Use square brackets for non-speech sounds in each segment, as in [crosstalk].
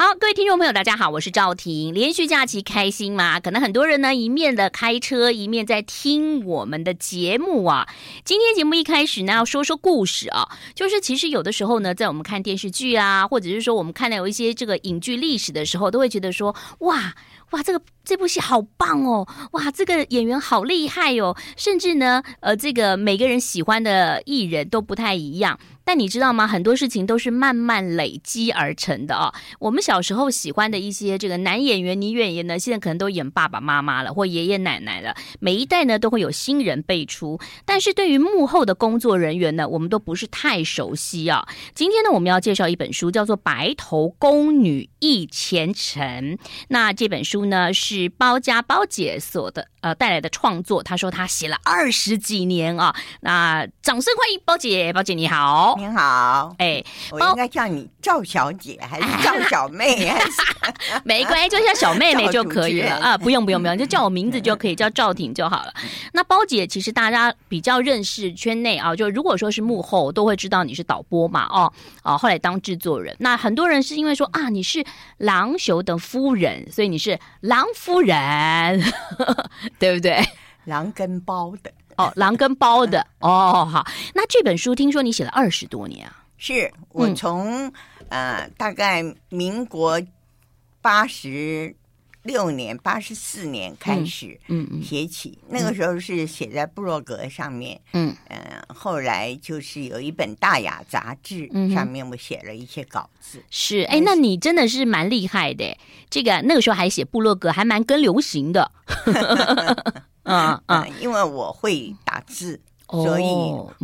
好，各位听众朋友，大家好，我是赵婷。连续假期开心吗？可能很多人呢，一面的开车，一面在听我们的节目啊。今天节目一开始呢，要说说故事啊，就是其实有的时候呢，在我们看电视剧啊，或者是说我们看到有一些这个影剧历史的时候，都会觉得说，哇哇，这个这部戏好棒哦，哇，这个演员好厉害哦，甚至呢，呃，这个每个人喜欢的艺人都不太一样。但你知道吗？很多事情都是慢慢累积而成的啊。我们小时候喜欢的一些这个男演员、女演员呢，现在可能都演爸爸妈妈了，或爷爷奶奶了。每一代呢，都会有新人辈出。但是对于幕后的工作人员呢，我们都不是太熟悉啊。今天呢，我们要介绍一本书，叫做《白头宫女忆前尘》。那这本书呢，是包家包姐所的呃带来的创作。她说她写了二十几年啊。那掌声欢迎包姐，包姐你好。您好，哎，我应该叫你赵小姐还是赵 [laughs] 小妹？还是 [laughs] 没关系，就叫小妹妹就可以了啊！不用不用不用，就叫我名字就可以，叫赵婷就好了。那包姐其实大家比较认识圈内啊，就如果说是幕后，都会知道你是导播嘛，哦哦，后来当制作人。那很多人是因为说啊，你是郎雄的夫人，所以你是郎夫人，[laughs] 对不对？狼跟包的。哦，[laughs] 狼跟包的哦，好。那这本书听说你写了二十多年啊？是我从、嗯、呃大概民国八十六年、八十四年开始嗯写起，嗯嗯、那个时候是写在部落格上面，嗯嗯、呃，后来就是有一本大雅杂志上面我写了一些稿子。嗯、是，哎，那你真的是蛮厉害的，这个那个时候还写部落格，还蛮跟流行的。[laughs] 嗯 [laughs] 嗯，因为我会打字，哦、所以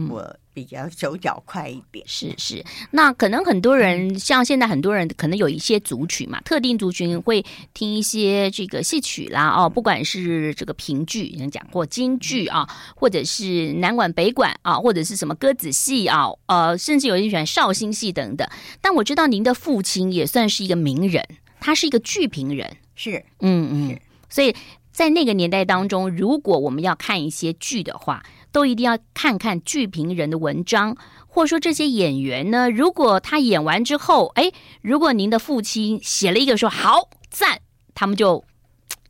我比较手脚快一点。是是，那可能很多人像现在很多人可能有一些族群嘛，特定族群会听一些这个戏曲啦，哦，不管是这个评剧，人讲过京剧啊，或者是南管北管啊，或者是什么歌子戏啊，呃，甚至有人喜欢绍兴戏等等。但我知道您的父亲也算是一个名人，他是一个剧评人，是，嗯嗯，所以。在那个年代当中，如果我们要看一些剧的话，都一定要看看剧评人的文章，或者说这些演员呢，如果他演完之后，哎，如果您的父亲写了一个说好赞，他们就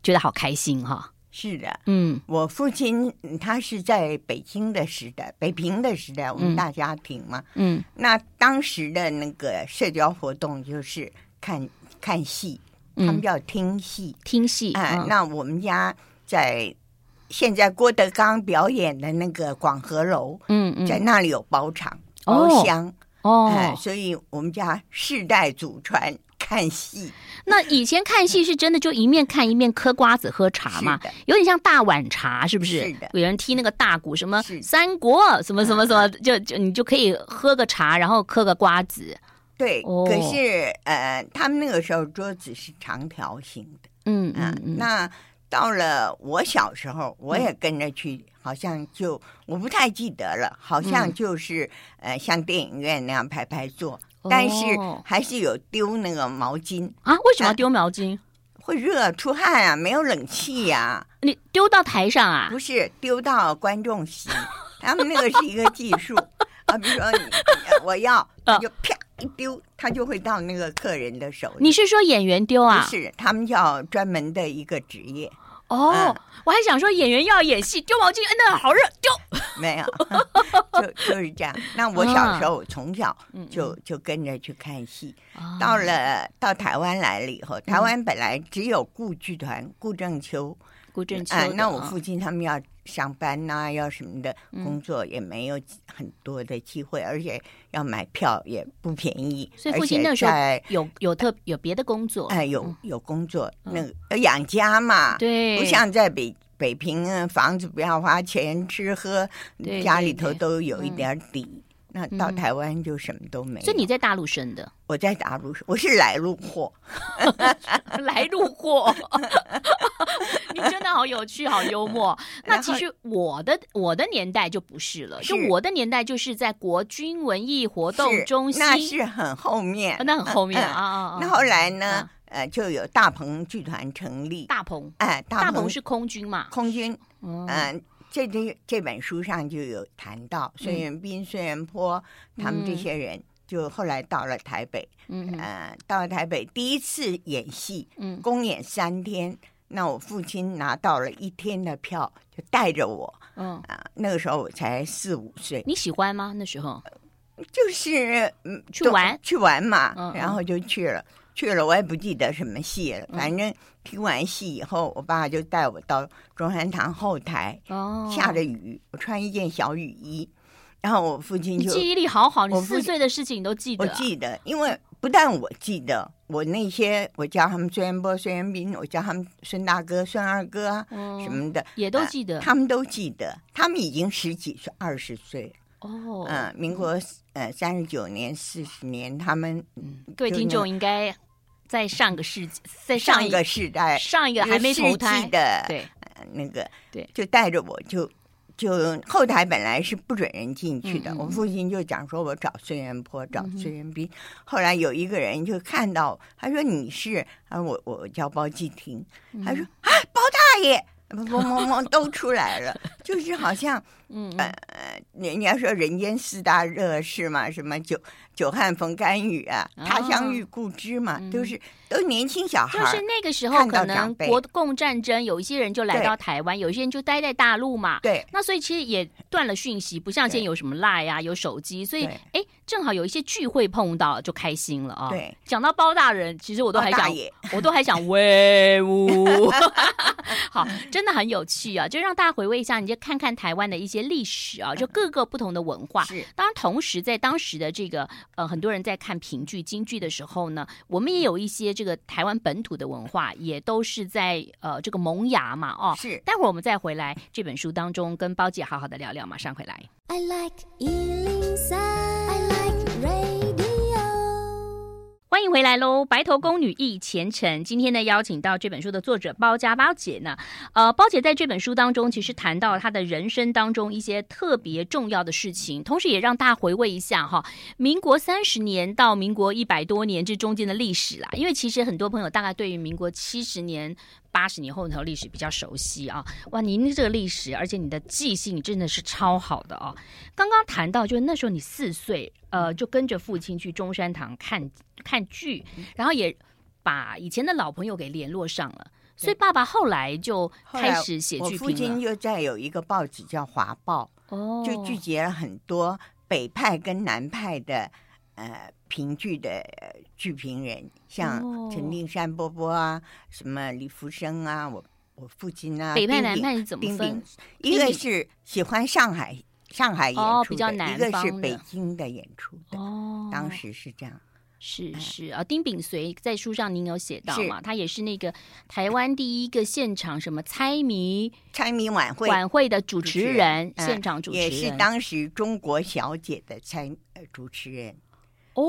觉得好开心哈。是的，嗯，我父亲他是在北京的时代，北平的时代，我们大家庭嘛，嗯，那当时的那个社交活动就是看看戏。他们叫听戏，听戏啊。那我们家在现在郭德纲表演的那个广和楼，嗯嗯，在那里有包场包厢哦，所以我们家世代祖传看戏。那以前看戏是真的就一面看一面嗑瓜子喝茶嘛？有点像大碗茶，是不是？是的。有人踢那个大鼓，什么三国，什么什么什么，就就你就可以喝个茶，然后嗑个瓜子。对，可是呃，他们那个时候桌子是长条形的，嗯嗯嗯。那到了我小时候，我也跟着去，好像就我不太记得了，好像就是呃，像电影院那样排排坐，但是还是有丢那个毛巾啊？为什么要丢毛巾？会热出汗啊，没有冷气呀。你丢到台上啊？不是，丢到观众席。他们那个是一个技术 [laughs] 啊，比如说你我要，就啪。一丢，他就会到那个客人的手里。你是说演员丢啊？不是，他们叫专门的一个职业。哦，嗯、我还想说演员要演戏丢毛巾，嗯，那好热，丢。没有，[laughs] 就就是这样。那我小时候，我从小就、嗯、就跟着去看戏。嗯、到了到台湾来了以后，台湾本来只有顾剧团，顾正秋。顾正秋，那我父亲他们要上班呐、啊，要什么的工作也没有很多的机会，嗯、而且要买票也不便宜。所以父亲那时候有有特有别的工作，哎，有有工作，那个要养家嘛，对，不像在北北平，房子不要花钱，吃喝家里头都有一点底。那到台湾就什么都没有。所以你在大陆生的？我在大陆生，我是来路货，[laughs] 来路货。[laughs] 你真的好有趣，好幽默。[laughs] 那其实我的我的年代就不是了，就我的年代就是在国军文艺活动中心，那是很后面，那很后面啊。那后来呢？呃，就有大鹏剧团成立。大鹏，哎，大鹏是空军嘛？空军，嗯。这这这本书上就有谈到孙元斌、孙元坡他们这些人，就后来到了台北，嗯呃，到了台北第一次演戏，嗯，公演三天，那我父亲拿到了一天的票，就带着我，嗯。啊、呃，那个时候我才四五岁，你喜欢吗？那时候？就是嗯去玩？去玩嘛，然后就去了，去了我也不记得什么戏了，反正听完戏以后，我爸就带我到中山堂后台，哦，下着雨，我穿一件小雨衣。然后我父亲就记忆力好好，你四岁的事情你都记得。我记得，因为不但我记得，我那些我叫他们孙元波、孙元斌，我叫他们孙大哥、孙二哥啊、嗯、什么的，也都记得、呃。他们都记得，他们已经十几岁、二十岁哦。嗯、呃，民国呃三十九年、四十年，他们、嗯、各位听众应该在上个世纪，在上，上一个世代，上一个还没投胎的，对，呃、那个对，就带着我就。就后台本来是不准人进去的，嗯嗯、我父亲就讲说，我找孙元坡，找孙元斌。嗯、后来有一个人就看到，他说你是，啊，我我叫包继廷，他说啊，包大爷，砰砰砰砰都出来了，[laughs] 就是好像，嗯呃，人家说人间四大热事嘛，什么久久旱逢甘雨啊，他乡遇故知嘛，都、哦、是。都年轻小孩，就是那个时候，可能国共战争，有一些人就来到台湾，有一些人就待在大陆嘛。对，那所以其实也断了讯息，不像现在有什么 Line 啊，有手机，所以哎，正好有一些聚会碰到，就开心了啊。对，讲到包大人，其实我都还想，[laughs] 我都还想威武。[laughs] 好，真的很有趣啊！就让大家回味一下，你就看看台湾的一些历史啊，就各个不同的文化。是，当然同时在当时的这个呃，很多人在看评剧、京剧的时候呢，我们也有一些这个。台湾本土的文化也都是在呃这个萌芽嘛，哦，是。待会儿我们再回来这本书当中跟包姐好好的聊聊，马上回来。I like 欢迎回来喽！白头宫女忆前尘。今天呢，邀请到这本书的作者包家包姐呢。呃，包姐在这本书当中，其实谈到她的人生当中一些特别重要的事情，同时也让大家回味一下哈，民国三十年到民国一百多年这中间的历史啦。因为其实很多朋友大概对于民国七十年。八十年后头历史比较熟悉啊，哇，您的这个历史，而且你的记性真的是超好的哦。刚刚谈到，就是那时候你四岁，呃，就跟着父亲去中山堂看看剧，然后也把以前的老朋友给联络上了，所以爸爸后来就开始写剧评。我父亲又在有一个报纸叫《华报》，哦，就聚集了很多北派跟南派的。呃，评剧的剧评人，像陈定山波波啊，哦、什么李福生啊，我我父亲啊，北派南派是怎么分？一个是喜欢上海上海演出比较南一个是北京的演出的。哦，当时是这样。是是啊，丁炳随在书上您有写到嘛？他也是那个台湾第一个现场什么猜谜猜谜晚会晚会的主持人，持人现场主持人，也是当时中国小姐的猜呃主持人。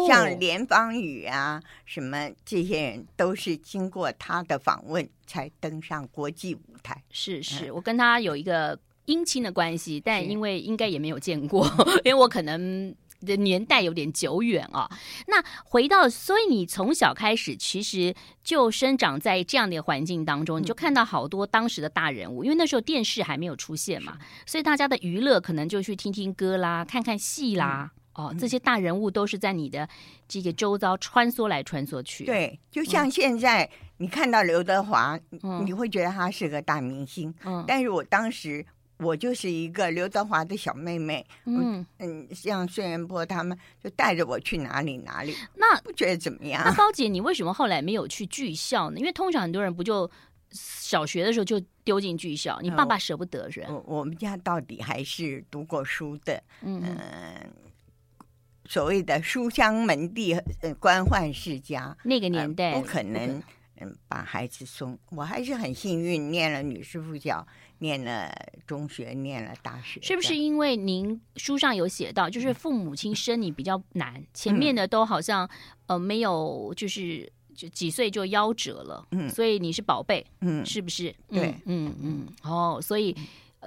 像连芳宇啊，什么这些人都是经过他的访问才登上国际舞台。是是，我跟他有一个姻亲的关系，但因为应该也没有见过，[laughs] 因为我可能的年代有点久远啊。那回到，所以你从小开始其实就生长在这样的环境当中，你就看到好多当时的大人物，因为那时候电视还没有出现嘛，所以大家的娱乐可能就去听听歌啦，看看戏啦。哦，这些大人物都是在你的这个周遭穿梭来穿梭去。对，就像现在你看到刘德华，嗯、你会觉得他是个大明星。嗯，但是我当时我就是一个刘德华的小妹妹。嗯嗯，像孙元波他们就带着我去哪里哪里，那不觉得怎么样？那 [laughs] 包姐，你为什么后来没有去剧校呢？因为通常很多人不就小学的时候就丢进剧校，你爸爸舍不得人。我我们家到底还是读过书的。嗯。呃所谓的书香门第，呃，官宦世家，那个年代、呃、不可能，嗯，把孩子送。我还是很幸运，念了女师附小，念了中学，念了大学。是不是因为您书上有写到，就是父母亲生你比较难，嗯、前面的都好像呃没有，就是就几岁就夭折了，嗯，所以你是宝贝，嗯，是不是？对，嗯嗯，哦，所以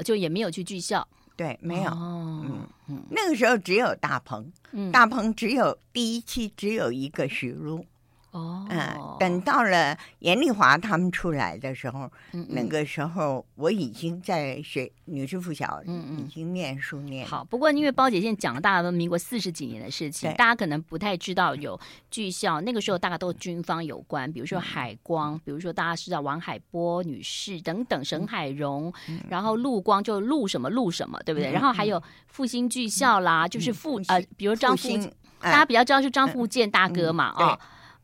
就也没有去剧校。对，没有。哦、嗯，嗯，那个时候只有大鹏，嗯、大鹏只有第一期只有一个许茹，哦，嗯，等到了严丽华他们出来的时候，嗯嗯。那个时候我已经在学女师附小，嗯嗯，已经念书念。好，不过因为包姐现在讲了大概都民国四十几年的事情，大家可能不太知道有剧校，那个时候大概都军方有关，比如说海光，嗯、比如说大家知道王海波女士等等，沈海荣，嗯、然后陆光就陆什么陆什么，对不对？嗯、然后还有复兴剧校啦，嗯、就是复呃，比如张复，复大家比较知道是张复健大哥嘛，啊、嗯。哦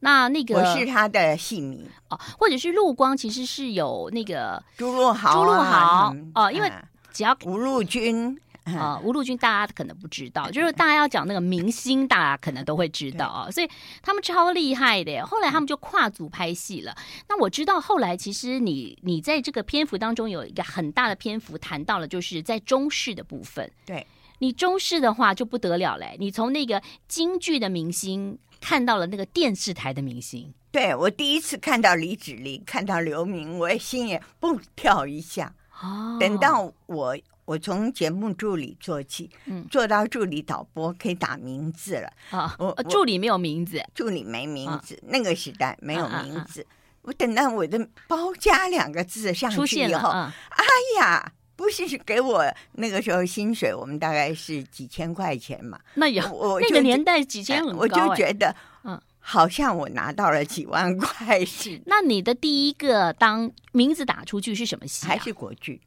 那那个我是他的戏迷哦，或者是陆光，其实是有那个朱陆豪、朱陆豪哦，因为只要吴陆军啊，吴陆军大家可能不知道，就是大家要讲那个明星，大家可能都会知道啊，所以他们超厉害的。后来他们就跨组拍戏了。那我知道后来其实你你在这个篇幅当中有一个很大的篇幅谈到了，就是在中式的部分。对，你中视的话就不得了嘞，你从那个京剧的明星。看到了那个电视台的明星，对，我第一次看到李芷林，看到刘明，我心也蹦跳一下。哦，等到我我从节目助理做起，嗯，做到助理导播可以打名字了。啊，我助理没有名字，助理没名字，那个时代没有名字。我等到我的“包家”两个字上去以后，哎呀！不是给我那个时候薪水，我们大概是几千块钱嘛。那有我那个年代几千很高，我就觉得嗯，好像我拿到了几万块是。[laughs] 那你的第一个当名字打出去是什么戏？还是国剧？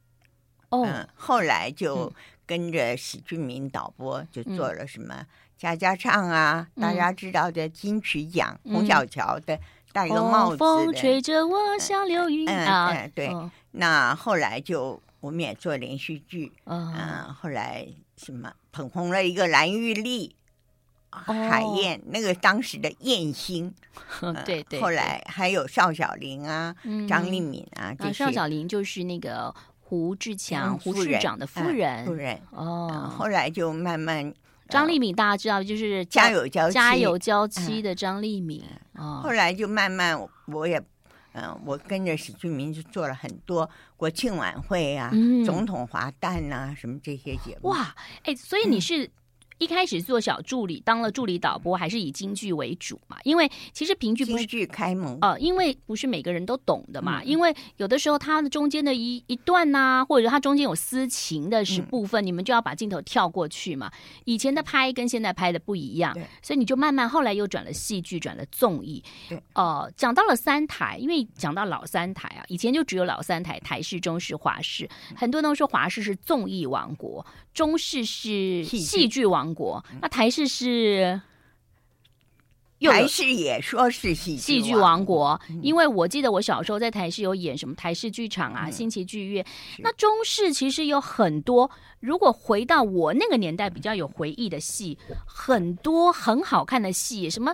哦，后来就跟着史俊明导播就做了什么《家家唱》啊，大家知道的金曲奖，洪小乔的戴个帽子，风吹着我像流云啊，对。那后来就。我们也做连续剧，嗯、呃，后来什么捧红了一个蓝玉丽、哦、海燕，那个当时的艳星，[laughs] 呃、对，对对。后来还有邵小玲啊，嗯、张丽敏啊，这些。邵小玲就是那个胡志强、嗯、胡市长的夫人。夫人哦。后来就慢慢，张丽敏大家知道，就是家有娇家有娇妻的张丽敏。哦。后来就慢慢，我也。嗯，我跟着史俊明就做了很多国庆晚会啊，嗯、总统华诞啊，什么这些节目。哇，哎，所以你是。嗯一开始做小助理，当了助理导播，还是以京剧为主嘛？因为其实评剧不是京剧开门哦，因为不是每个人都懂的嘛。嗯、因为有的时候它的中间的一一段呐、啊，或者它中间有私情的是部分，嗯、你们就要把镜头跳过去嘛。以前的拍跟现在拍的不一样，对所以你就慢慢后来又转了戏剧，转了综艺。对，呃，讲到了三台，因为讲到老三台啊，以前就只有老三台，台式、中式、华式，很多人都说华式是综艺王国，中式是戏剧王国。国，那台式是，台视也说是戏戏剧王国，因为我记得我小时候在台视有演什么台式剧场啊、新奇剧院。那中式其实有很多，如果回到我那个年代比较有回忆的戏，很多很好看的戏，什么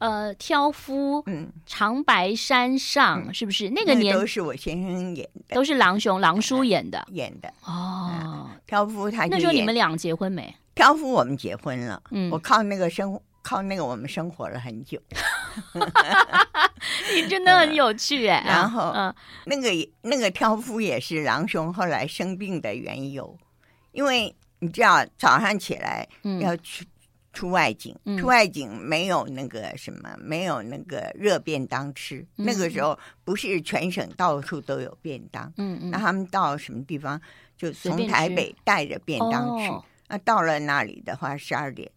呃挑夫，嗯，长白山上是不是？那个年都是我先生演的，都是郎雄郎叔演的。演的。哦。挑夫他那时候你们俩结婚没？漂夫，我们结婚了。嗯，我靠那个生，靠那个我们生活了很久。[laughs] 你真的很有趣哎。然后，嗯，那个那个挑夫也是郎兄后来生病的缘由，因为你知道早上起来要去出外景，出外景没有那个什么，没有那个热便当吃。那个时候不是全省到处都有便当，嗯嗯，那他们到什么地方就从台北带着便当去。那到了那里的话，十二点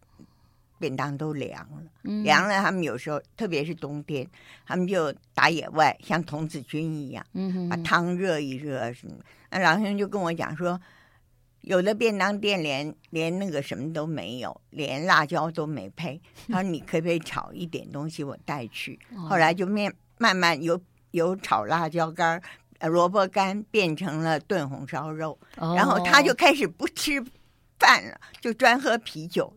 便当都凉了，嗯、凉了。他们有时候，特别是冬天，他们就打野外，像童子军一样，嗯、把汤热一热什么。那老兄就跟我讲说，有的便当店连连那个什么都没有，连辣椒都没配。[laughs] 他说：“你可不可以炒一点东西，我带去？”哦、后来就面慢慢由由炒辣椒干、呃萝卜干变成了炖红烧肉，哦、然后他就开始不吃。饭了就专喝啤酒，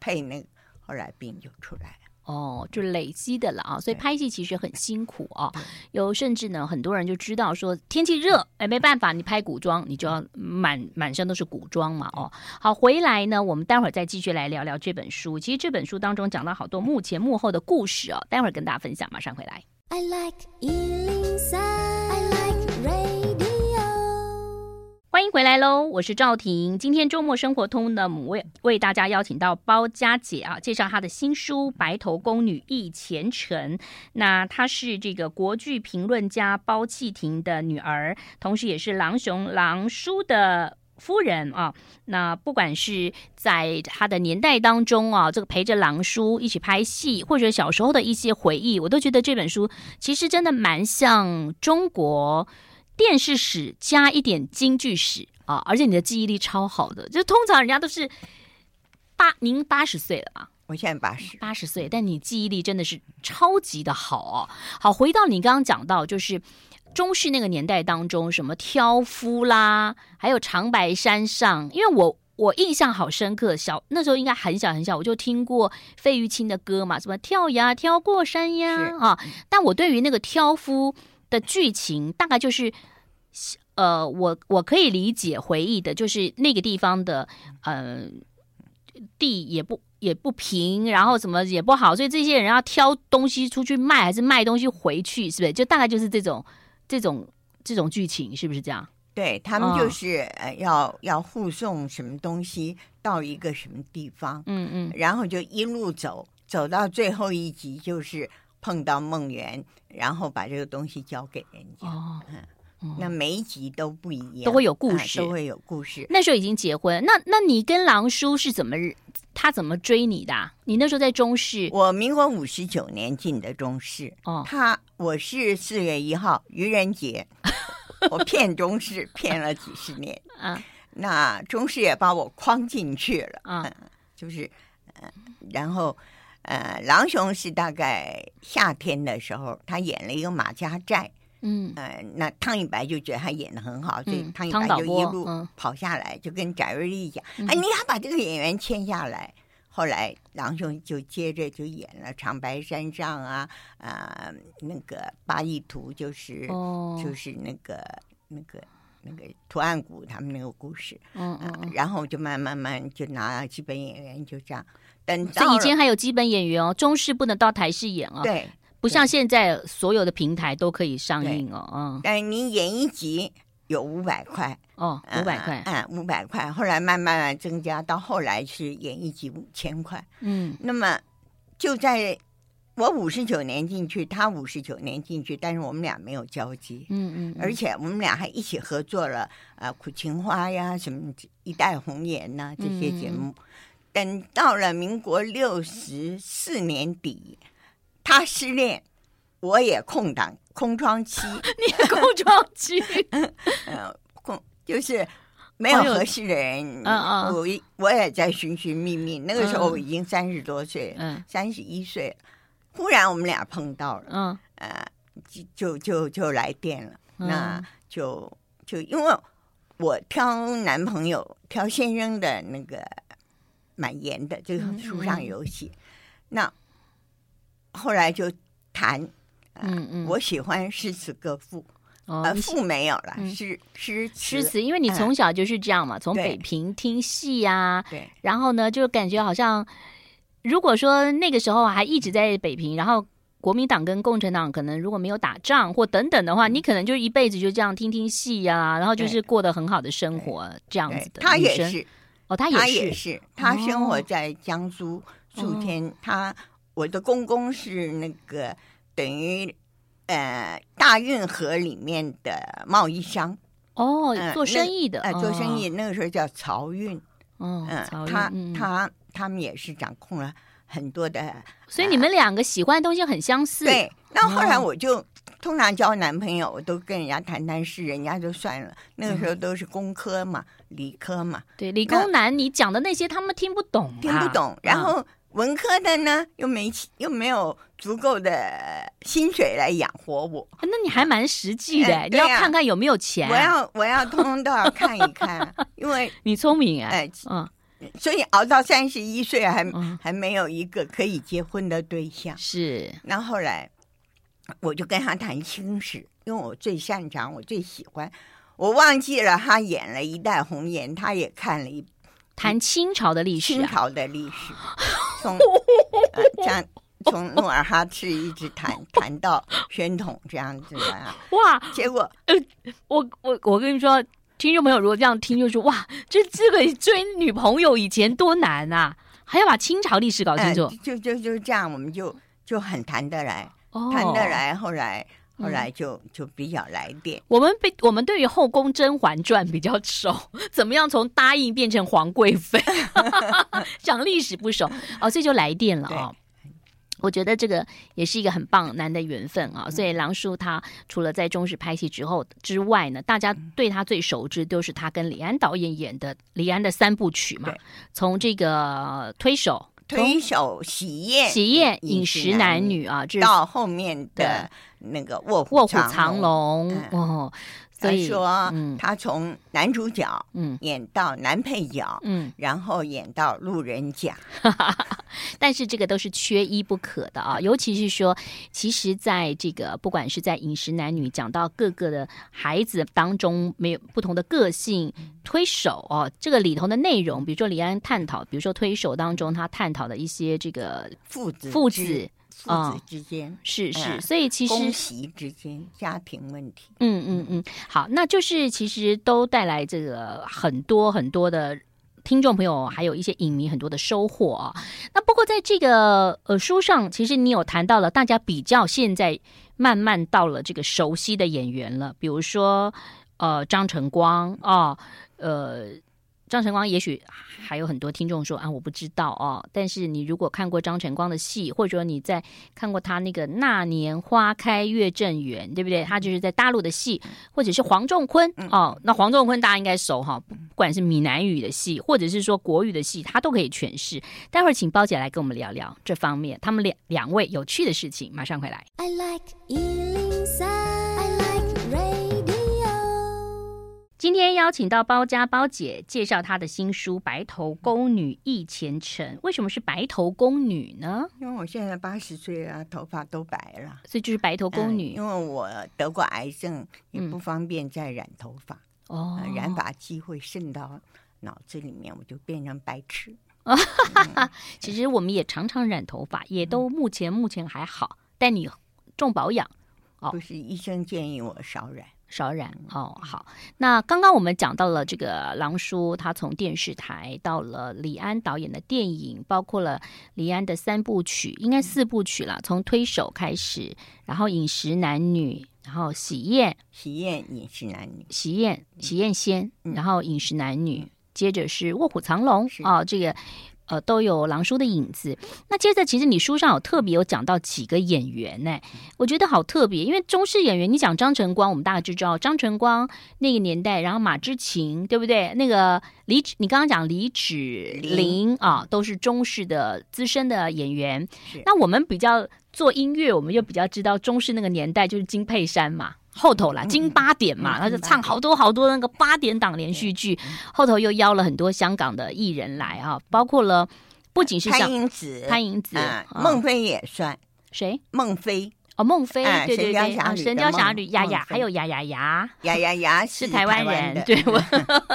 配那个，后来病就出来了。哦，就累积的了啊，所以拍戏其实很辛苦啊。对有甚至呢，很多人就知道说天气热，哎，没办法，你拍古装，你就要满满身都是古装嘛。哦，好，回来呢，我们待会儿再继续来聊聊这本书。其实这本书当中讲到好多幕前幕后的故事哦，待会儿跟大家分享，马上回来。I like 迎回来喽，我是赵婷。今天周末生活通呢，为为大家邀请到包家姐啊，介绍她的新书《白头宫女忆前尘》。那她是这个国剧评论家包气婷的女儿，同时也是郎雄郎叔的夫人啊。那不管是在她的年代当中啊，这个陪着郎叔一起拍戏，或者小时候的一些回忆，我都觉得这本书其实真的蛮像中国。电视史加一点京剧史啊，而且你的记忆力超好的，就通常人家都是八，您八十岁了吧？我现在八十，八十岁，但你记忆力真的是超级的好哦。好，回到你刚刚讲到，就是中式那个年代当中，什么挑夫啦，还有长白山上，因为我我印象好深刻，小那时候应该很小很小，我就听过费玉清的歌嘛，什么跳呀跳过山呀啊，但我对于那个挑夫。的剧情大概就是，呃，我我可以理解回忆的，就是那个地方的，呃，地也不也不平，然后什么也不好，所以这些人要挑东西出去卖，还是卖东西回去，是不是？就大概就是这种这种这种剧情，是不是这样？对，他们就是呃要要护送什么东西到一个什么地方，嗯嗯，然后就一路走走到最后一集就是。碰到梦圆，然后把这个东西交给人家。哦，嗯，那每一集都不一样，都会有故事，啊，都会有故事。那时候已经结婚，那那你跟狼叔是怎么他怎么追你的？你那时候在中视，我民国五十九年进的中视。哦，他我是四月一号愚人节，[laughs] 我骗中视骗了几十年。[laughs] 啊，那中视也把我框进去了。啊，嗯，就是，嗯，然后。呃，郎雄是大概夏天的时候，他演了一个马家寨，嗯，呃，那汤一白就觉得他演的很好，嗯、所以汤一白就一路跑下来，就跟翟瑞丽讲，嗯、哎，你要把这个演员签下来。后来郎雄就接着就演了《长白山上》啊，啊、呃，那个八义图就是、哦、就是那个那个那个图案谷他们那个故事，嗯嗯、呃，然后就慢慢慢就拿了基本演员，就这样。这以前还有基本演员哦，中式不能到台式演哦。对，不像现在所有的平台都可以上映哦。嗯，但你演一集有五百块哦，五百块，嗯，五百块。后来慢慢慢增加，到后来是演一集五千块。嗯，那么就在我五十九年进去，他五十九年进去，但是我们俩没有交集。嗯嗯，而且我们俩还一起合作了啊，《苦情花》呀，什么《一代红颜》呐这些节目。等到了民国六十四年底，他失恋，我也空档空窗期。[laughs] 你也空窗期，嗯，[laughs] 空就是没有合适的人。嗯嗯，我我也在寻寻觅觅。那个时候我已经三十多岁，嗯，三十一岁，忽然我们俩碰到了，嗯，呃，就就就来电了。那就就因为我挑男朋友挑先生的那个。蛮严的，这个书上有写。那后来就谈，呃、嗯嗯，我喜欢诗词歌赋，哦、呃，赋没有了，诗诗诗词，因为你从小就是这样嘛，嗯、从北平听戏呀、啊，对，然后呢，就感觉好像，如果说那个时候还一直在北平，然后国民党跟共产党可能如果没有打仗或等等的话，你可能就一辈子就这样听听戏呀、啊，然后就是过得很好的生活这样子的。他也是。哦，他也是，他也是，他生活在江苏宿迁。哦、他我的公公是那个等于呃大运河里面的贸易商哦，做生意的，呃，做生意那个时候叫漕运。嗯，他他他他们也是掌控了很多的，所以你们两个喜欢的东西很相似。对，那后来我就。通常交男朋友，我都跟人家谈谈事，人家就算了。那个时候都是工科嘛，嗯、理科嘛。对，理工男，你讲的那些他们听不懂，听不懂。然后文科的呢，又没又没有足够的薪水来养活我。那你还蛮实际的，嗯、你要看看有没有钱。我要我要通通都要看一看，[laughs] 因为你聪明哎、欸，嗯，所以熬到三十一岁还、嗯、还没有一个可以结婚的对象。是，那后来。我就跟他谈清史，因为我最擅长，我最喜欢。我忘记了他演了一代红颜，他也看了一谈清朝的历史，清朝的历史，[laughs] 从呃这样从努尔哈赤一直谈谈到宣统这样子的。[laughs] 哇！结果，呃，我我我跟你说，听众朋友如果这样听，就说哇，这这个追女朋友以前多难啊，还要把清朝历史搞清楚。呃、就就就这样，我们就就很谈得来，哦、谈得来。后来后来就、嗯、就比较来电。我们被我们对于《后宫甄嬛传》比较熟，[laughs] 怎么样从答应变成皇贵妃？[laughs] 讲历史不熟哦，所以就来电了哦。我觉得这个也是一个很棒难的缘分啊，所以郎叔他除了在中视拍戏之后之外呢，大家对他最熟知都是他跟李安导演演的李安的三部曲嘛，从这个推手、推手、喜宴、喜宴、饮食男女啊，到后面的那个卧卧虎藏龙。哦。所以说，嗯，他从男主角，嗯，演到男配角，嗯，然后演到路人甲，[laughs] 但是这个都是缺一不可的啊。尤其是说，其实在这个不管是在饮食男女讲到各个的孩子当中，没有不同的个性推手哦，这个里头的内容，比如说李安探讨，比如说推手当中他探讨的一些这个父子父子。父子之间、哦、是是，所以其实公媳之间家庭问题，嗯嗯嗯，好，那就是其实都带来这个很多很多的听众朋友，还有一些影迷很多的收获啊。那不过在这个呃书上，其实你有谈到了，大家比较现在慢慢到了这个熟悉的演员了，比如说呃张晨光啊，呃。张晨光，也许还有很多听众说啊，我不知道哦。但是你如果看过张晨光的戏，或者说你在看过他那个《那年花开月正圆》，对不对？他就是在大陆的戏，或者是黄仲坤哦。那黄仲坤大家应该熟哈，不管是闽南语的戏，或者是说国语的戏，他都可以诠释。待会儿请包姐来跟我们聊聊这方面，他们两两位有趣的事情。马上回来。I like 今天邀请到包家包姐介绍她的新书《白头宫女忆前尘》。为什么是白头宫女呢？因为我现在八十岁了，头发都白了，所以就是白头宫女。嗯、因为我得过癌症，也不方便再染头发。哦、嗯，染发剂会渗到脑子里面，我就变成白痴。哦 [laughs] 嗯、其实我们也常常染头发，也都目前目前还好。但你重保养哦，不是医生建议我少染。少染哦，好。那刚刚我们讲到了这个狼叔，他从电视台到了李安导演的电影，包括了李安的三部曲，应该四部曲了。从推手开始，然后饮食男女，然后喜宴，喜宴饮食男女，喜宴喜宴先，然后饮食男女，接着是卧虎藏龙哦，这个。呃，都有狼叔的影子。那接着，其实你书上有特别有讲到几个演员呢？我觉得好特别，因为中式演员，你讲张晨光，我们大概就知道张晨光那个年代，然后马之晴，对不对？那个李，你刚刚讲李芷玲啊，都是中式的资深的演员。那我们比较做音乐，我们又比较知道中式那个年代就是金佩珊嘛。后头啦，金八点嘛，他就唱好多好多那个八点档连续剧。后头又邀了很多香港的艺人来啊，包括了不仅是潘迎紫，潘迎紫，孟非也算。谁？孟非哦，孟非，对对对，《神雕侠侣》雅雅，还有雅雅雅，雅雅雅是台湾人，对。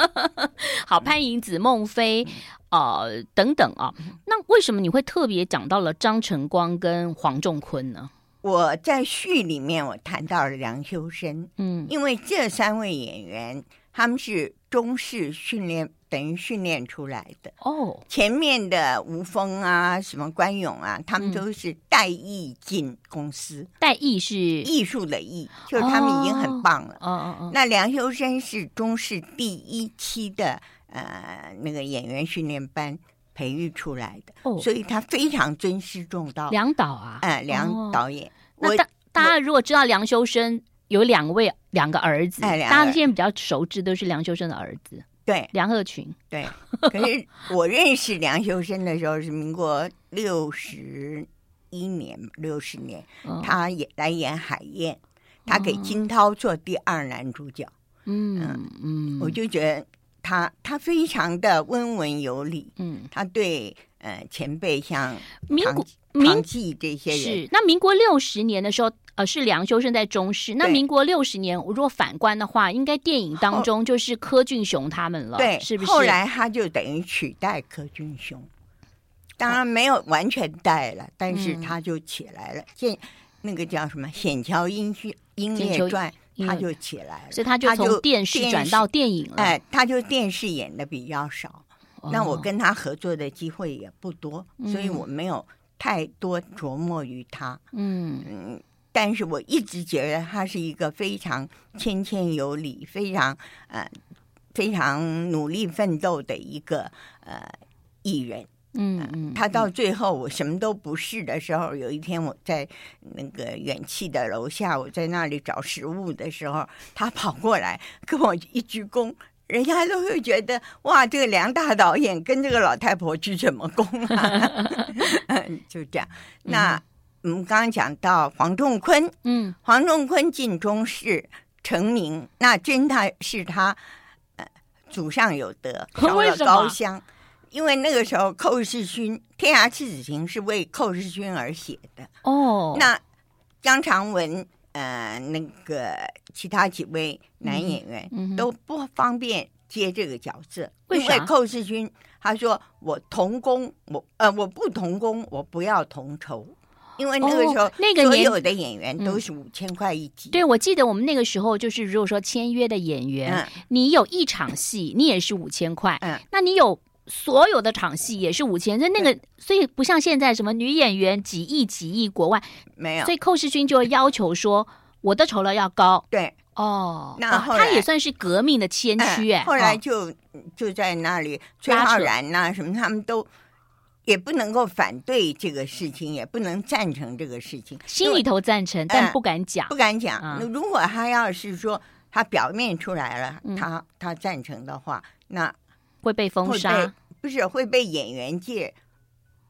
[laughs] 好，潘迎紫、孟非，呃，等等啊。那为什么你会特别讲到了张晨光跟黄仲坤呢？我在序里面我谈到了梁修身，嗯，因为这三位演员他们是中式训练，等于训练出来的哦。前面的吴峰啊，什么关勇啊，他们都是带艺进公司，带艺是艺术的艺，就是他们已经很棒了。哦哦哦。那梁修身是中式第一期的呃那个演员训练班。培育出来的，哦、所以他非常尊师重道。梁导啊，嗯、呃，梁导演。那大大家如果知道梁修身有两位两个儿子，哎、大家现在比较熟知都是梁修身的儿子，对，梁鹤群。对，可是我认识梁修身的时候是民国六十一年，六十年，哦、他也来演海燕，他给金涛做第二男主角。嗯嗯，嗯我就觉得。他他非常的温文有礼，嗯，他对呃前辈像民国唐季这些人是。那民国六十年的时候，呃，是梁修身在中视。那民国六十年，如果反观的话，应该电影当中就是柯俊雄他们了，对，是不是？后来他就等于取代柯俊雄，当然没有完全带了，但是他就起来了。现那个叫什么《险桥英雄英烈传》，他就起来了，所以他就从电视转到电影了。哎，他就电视演的比较少，哦、那我跟他合作的机会也不多，嗯、所以我没有太多琢磨于他。嗯嗯，但是我一直觉得他是一个非常谦谦有礼、非常呃非常努力奋斗的一个呃艺人。嗯嗯，他到最后我什么都不是的时候，有一天我在那个远气的楼下，我在那里找食物的时候，他跑过来跟我一鞠躬，人家都会觉得哇，这个梁大导演跟这个老太婆鞠什么躬啊？[laughs] 嗯，就这样。那我们刚刚讲到黄仲坤，嗯，黄仲坤进中视成名，那真的是他呃祖上有德，烧了高 [laughs] 香。因为那个时候，寇世勋《天涯赤子情》是为寇世勋而写的哦。那姜长文呃，那个其他几位男演员、嗯嗯、都不方便接这个角色，为因为寇世勋他说：“我同工，我呃我不同工，我不要同酬。”因为那个时候，那个所有的演员都是五千块一集。对，我记得我们那个时候就是，如果说签约的演员，嗯、你有一场戏，你也是五千块。嗯，那你有。所有的场戏也是五千，那那个，所以不像现在什么女演员几亿几亿国外没有，所以寇世勋就要求说我的酬劳要高。对，哦，那他也算是革命的先驱哎。后来就就在那里，崔浩然呐什么，他们都也不能够反对这个事情，也不能赞成这个事情，心里头赞成，但不敢讲，不敢讲。那如果他要是说他表面出来了，他他赞成的话，那。会被封杀，不是会被演员界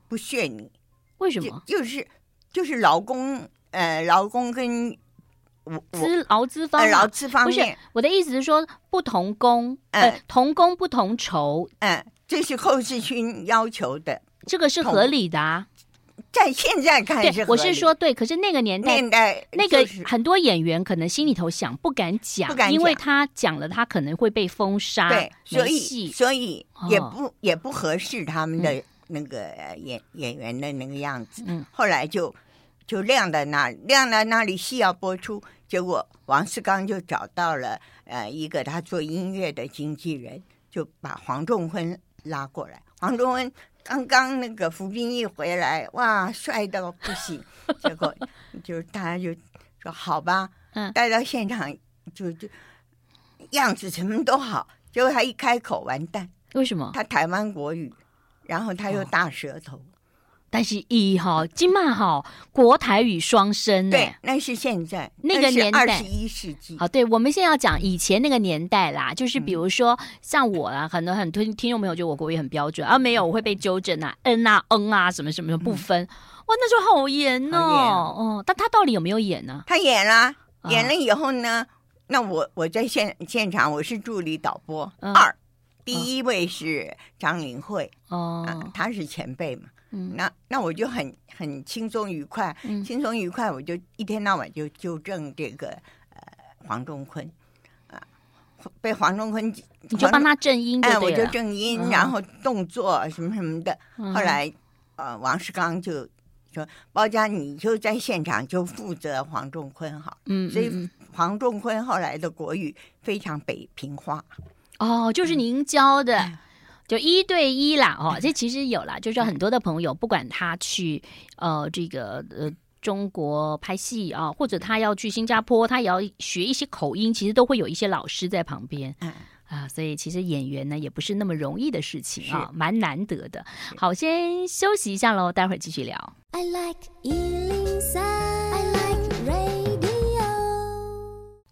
不屑你？为什么？就，就是就是劳工呃，劳工跟我资劳资方劳资方面，不是我的意思是说不同工，呃，呃同工不同酬，嗯、呃，这是寇世勋要求的，这个是合理的啊。在现在看是，我是说对，可是那个年代，年代那个很多演员可能心里头想不敢讲，不敢讲，因为他讲了，他可能会被封杀，对，所以所以也不、哦、也不合适他们的那个演、嗯、演员的那个样子。嗯，后来就就晾在那里，晾在那里，戏要播出，结果王世刚就找到了呃一个他做音乐的经纪人，就把黄仲坤拉过来，黄仲坤。刚刚那个服兵役回来，哇，帅到不行。[laughs] 结果就大家就说好吧，嗯，带到现场就就样子什么都好。结果他一开口完蛋，为什么？他台湾国语，然后他又大舌头。哦但是一哈金马好国台语双声，对，那是现在那个年代。二十一世纪。好，对，我们现在要讲以前那个年代啦，就是比如说像我啦，很多很多听众朋友觉得我国语很标准啊，没有我会被纠正啊，嗯啊嗯啊什么什么什么不分，哇，那时候好严哦，哦，但他到底有没有演呢？他演了，演了以后呢，那我我在现现场，我是助理导播二，第一位是张玲慧哦，他是前辈嘛。嗯，那那我就很很轻松愉快，嗯、轻松愉快，我就一天到晚就纠正这个呃黄仲坤啊，被黄仲坤你就帮他正音，哎，我就正音，嗯、然后动作什么什么的。嗯、后来呃王世刚就说包家你就在现场就负责黄仲坤好，嗯，所以黄仲坤后来的国语非常北平话。哦，就是您教的。嗯就一对一啦，哦，这其实有啦，就是很多的朋友，不管他去呃这个呃中国拍戏啊，或者他要去新加坡，他也要学一些口音，其实都会有一些老师在旁边，嗯啊，所以其实演员呢也不是那么容易的事情啊，蛮难得的。好，先休息一下喽，待会儿继续聊。I like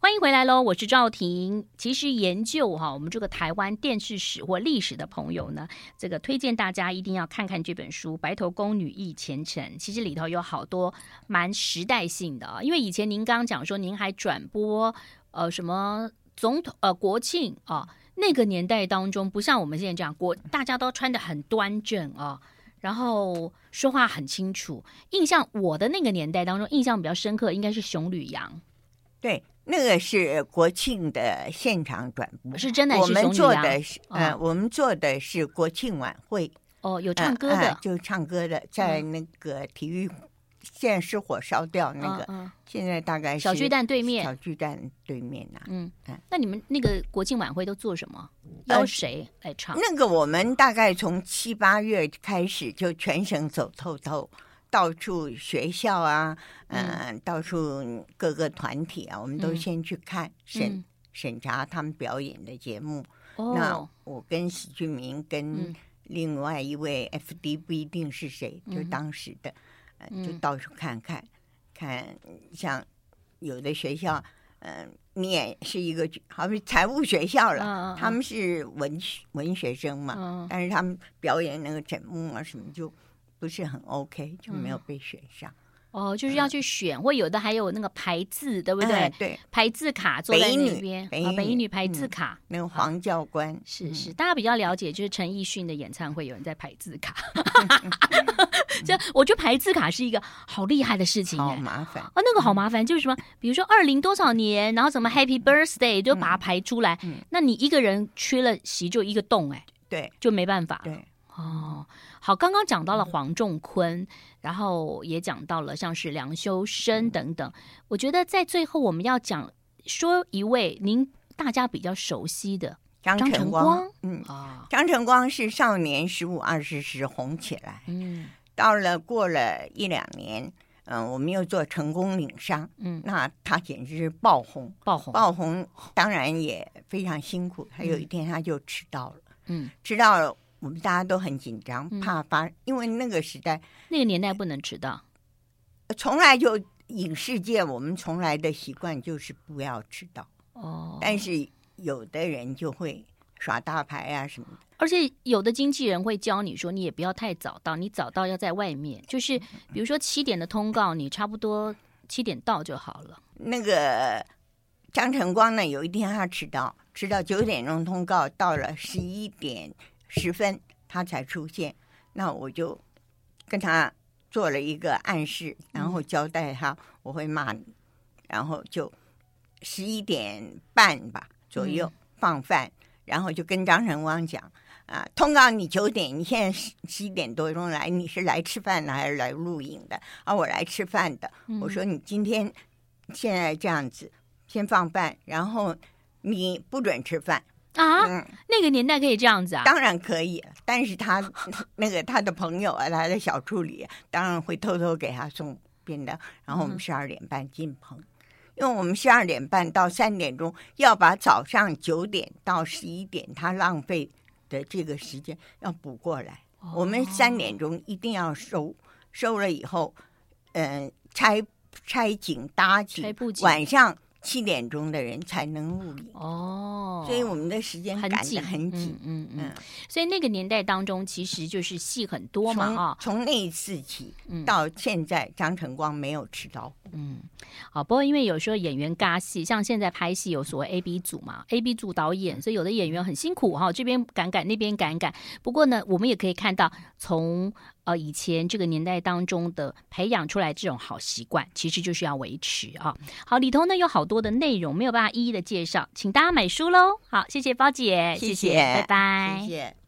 欢迎回来喽，我是赵婷。其实研究哈，我们这个台湾电视史或历史的朋友呢，这个推荐大家一定要看看这本书《白头宫女忆前尘》。其实里头有好多蛮时代性的啊，因为以前您刚刚讲说您还转播呃什么总统呃国庆啊，那个年代当中不像我们现在这样，国大家都穿得很端正啊，然后说话很清楚。印象我的那个年代当中，印象比较深刻应该是熊旅阳，对。那个是国庆的现场转播，是真的。我们做的是，呃，我们做的是国庆晚会。哦，有唱歌的，就唱歌的，在那个体育现在失火烧掉那个，嗯嗯、现在大概是小巨蛋对面，小巨蛋对面呐、啊。嗯嗯，那你们那个国庆晚会都做什么？邀谁来唱？那个我们大概从七八月开始就全省走透透，到处学校啊，嗯、呃，到处各个团体啊，我们都先去看审、嗯、审查他们表演的节目。哦、那我跟许俊明跟另外一位 FD 不一定是谁，嗯、就当时的。就到处看看，看像有的学校，嗯、呃，你也是一个，好比财务学校了，嗯、他们是文学文学生嘛，嗯、但是他们表演那个整幕啊什么就不是很 OK，就没有被选上。嗯哦，就是要去选，或有的还有那个排字，对不对？对，排字卡坐在那边，北一女排字卡，那个黄教官是是，大家比较了解，就是陈奕迅的演唱会有人在排字卡，[laughs] 这我觉得排字卡是一个好厉害的事情，好麻烦。哦，那个好麻烦，就是什么，比如说二零多少年，然后什么 Happy Birthday 就把它排出来，那你一个人缺了席就一个洞，哎，对，就没办法，对，哦。好，刚刚讲到了黄仲坤，然后也讲到了像是梁修身等等。我觉得在最后我们要讲说一位您大家比较熟悉的张晨光，嗯啊，张晨光是少年十五二十时红起来，嗯，到了过了一两年，嗯，我们又做成功领商，嗯，那他简直是爆红，爆红，爆红，当然也非常辛苦。他有一天他就迟到了，嗯，迟到了。我们大家都很紧张，怕发，嗯、因为那个时代，那个年代不能迟到，从来就影视界，我们从来的习惯就是不要迟到。哦，但是有的人就会耍大牌啊什么的，而且有的经纪人会教你说，你也不要太早到，你早到要在外面，就是比如说七点的通告，你差不多七点到就好了。那个张晨光呢，有一天他迟到，迟到九点钟通告，到了十一点。十分他才出现，那我就跟他做了一个暗示，然后交代他我会骂你，然后就十一点半吧左右放饭，然后就跟张晨光讲啊，通告你九点，你现在十十一点多钟来，你是来吃饭的还是来录影的？啊，我来吃饭的。我说你今天现在这样子，先放饭，然后你不准吃饭。啊，嗯、那个年代可以这样子啊？当然可以，但是他 [laughs] 那个他的朋友啊，他的小助理当然会偷偷给他送便当，然后我们十二点半进棚，嗯、因为我们十二点半到三点钟要把早上九点到十一点他浪费的这个时间要补过来，哦、我们三点钟一定要收，收了以后，嗯、呃，拆拆景搭景，晚上。七点钟的人才能入营哦，所以我们的时间赶得很紧，很紧，嗯嗯嗯。所以那个年代当中，其实就是戏很多嘛啊。从那一次起到现在，张晨光没有迟到。嗯，好。不过因为有时候演员尬戏，像现在拍戏有所谓 A B 组嘛，A B 组导演，所以有的演员很辛苦哈，这边赶赶，那边赶赶。不过呢，我们也可以看到从。呃，以前这个年代当中的培养出来这种好习惯，其实就是要维持啊。好，里头呢有好多的内容没有办法一一的介绍，请大家买书喽。好，谢谢包姐，谢谢，谢谢拜拜，谢谢。